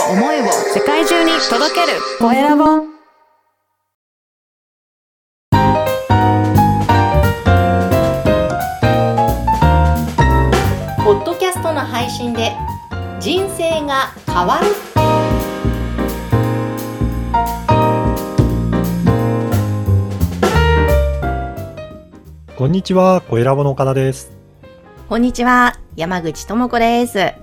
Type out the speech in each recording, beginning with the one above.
を思いを世界中に届ける。コエラボ。ポッドキャストの配信で人生が変わる。こんにちは、コエラボの岡田です。こんにちは山口智子です。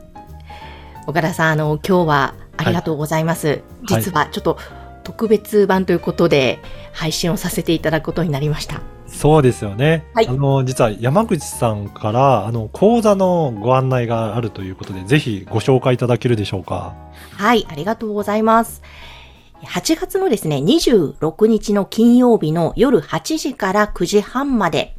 岡田さんあの今日はありがとうございます、はい実はちょっと特別版ということで配信をさせていただくことになりましたそうですよね。はいあの、実は山口さんから、あの、講座のご案内があるということで、ぜひご紹介いただけるでしょうか？はい、ありがとうございます。8月のですね、26日の金曜日の夜8時から9時半まで、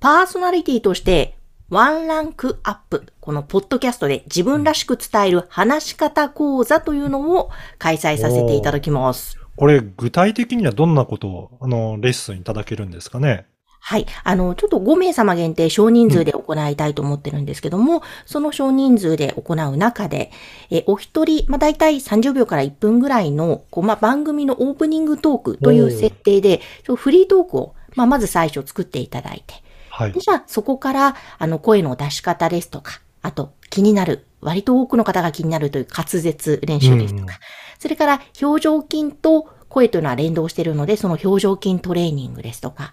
パーソナリティとしてワンランクアップ、このポッドキャストで自分らしく伝える話し方講座というのを開催させていただきます。これ、具体的にはどんなことを、あの、レッスンいただけるんですかね？はい。あの、ちょっと5名様限定少人数で行いたいと思ってるんですけども、その少人数で行う中で、えお一人、まあ、大体30秒から1分ぐらいの、こう、まあ、番組のオープニングトークという設定で、フリートークを、まあ、まず最初作っていただいて、はい。で。じゃあ、そこから、あの、声の出し方ですとか、あと、気になる、割と多くの方が気になるという滑舌練習ですとか、うんうん。それから、表情筋と声というのは連動しているので、その表情筋トレーニングですとか、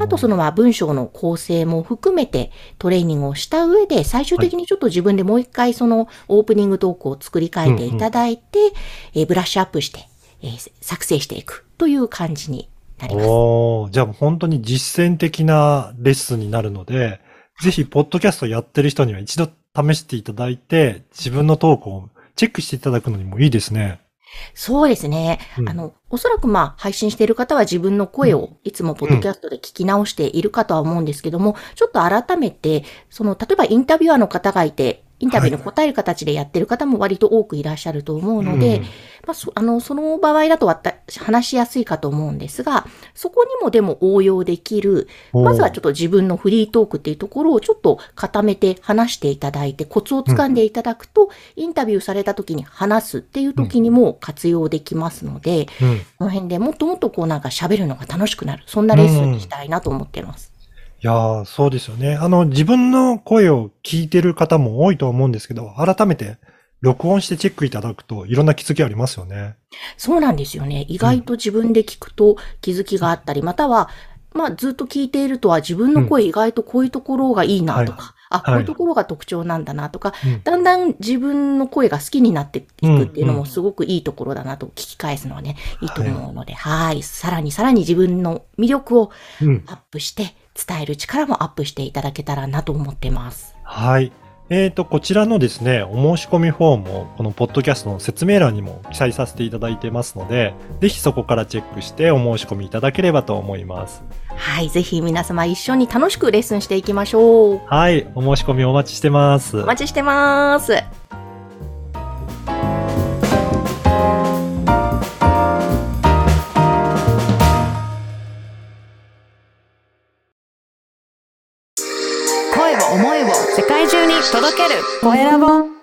あとそのまあ文章の構成も含めてトレーニングをした上で、最終的にちょっと自分でもう一回そのオープニングトークを作り変えていただいて、えーブラッシュアップして、えー作成していくという感じになります。おーじゃあ本当に実践的なレッスンになるので、ぜひ、ポッドキャストやってる人には一度試していただいて、自分のトークをチェックしていただくのにもいいですね。そうですね。うんあの、おそらくまあ配信している方は自分の声をいつもポッドキャストで聞き直しているかとは思うんですけども、ちょっと改めて、その、例えばインタビュアーの方がいて、インタビューに答える形でやってる方も割と多くいらっしゃると思うので、うんまあ、そあの、その場合だと話しやすいかと思うんですが、そこにもでも応用できる、まずはちょっと自分のフリートークっていうところをちょっと固めて話していただいて、コツをつかんでいただくと、インタビューされた時に話すっていう時にも活用できますので、うん。この辺でもっともっとこうなんか喋るのが楽しくなる。そんなレッスンにしたいなと思ってます。いやー、そうですよね。あの、自分の声を聞いてる方も多いと思うんですけど、改めて録音してチェックいただくといろんな気づきありますよね。そうなんですよね。意外と自分で聞くと気づきがあったり、または、まあずっと聞いているとは自分の声意外とこういうところがいいなとか、あ、こういうところが特徴なんだなとか、うんだんだん自分の声が好きになっていくっていうのうんうんもすごくいいところだなと聞き返すのはね、いいと思うので、はい。さらにさらに自分の魅力をうん。アップして、伝える力もアップしていただけたらなと思ってます。はい。えっ、と、こちらのですね、お申し込みフォームを、このポッドキャストの説明欄にも記載させていただいてますので、ぜひそこからチェックしてお申し込みいただければと思います。はい。ぜひ皆様一緒に楽しくレッスンしていきましょう。はい。お申し込みお待ちしてます。お待ちしてます。思いを世界中に届ける。コエラボ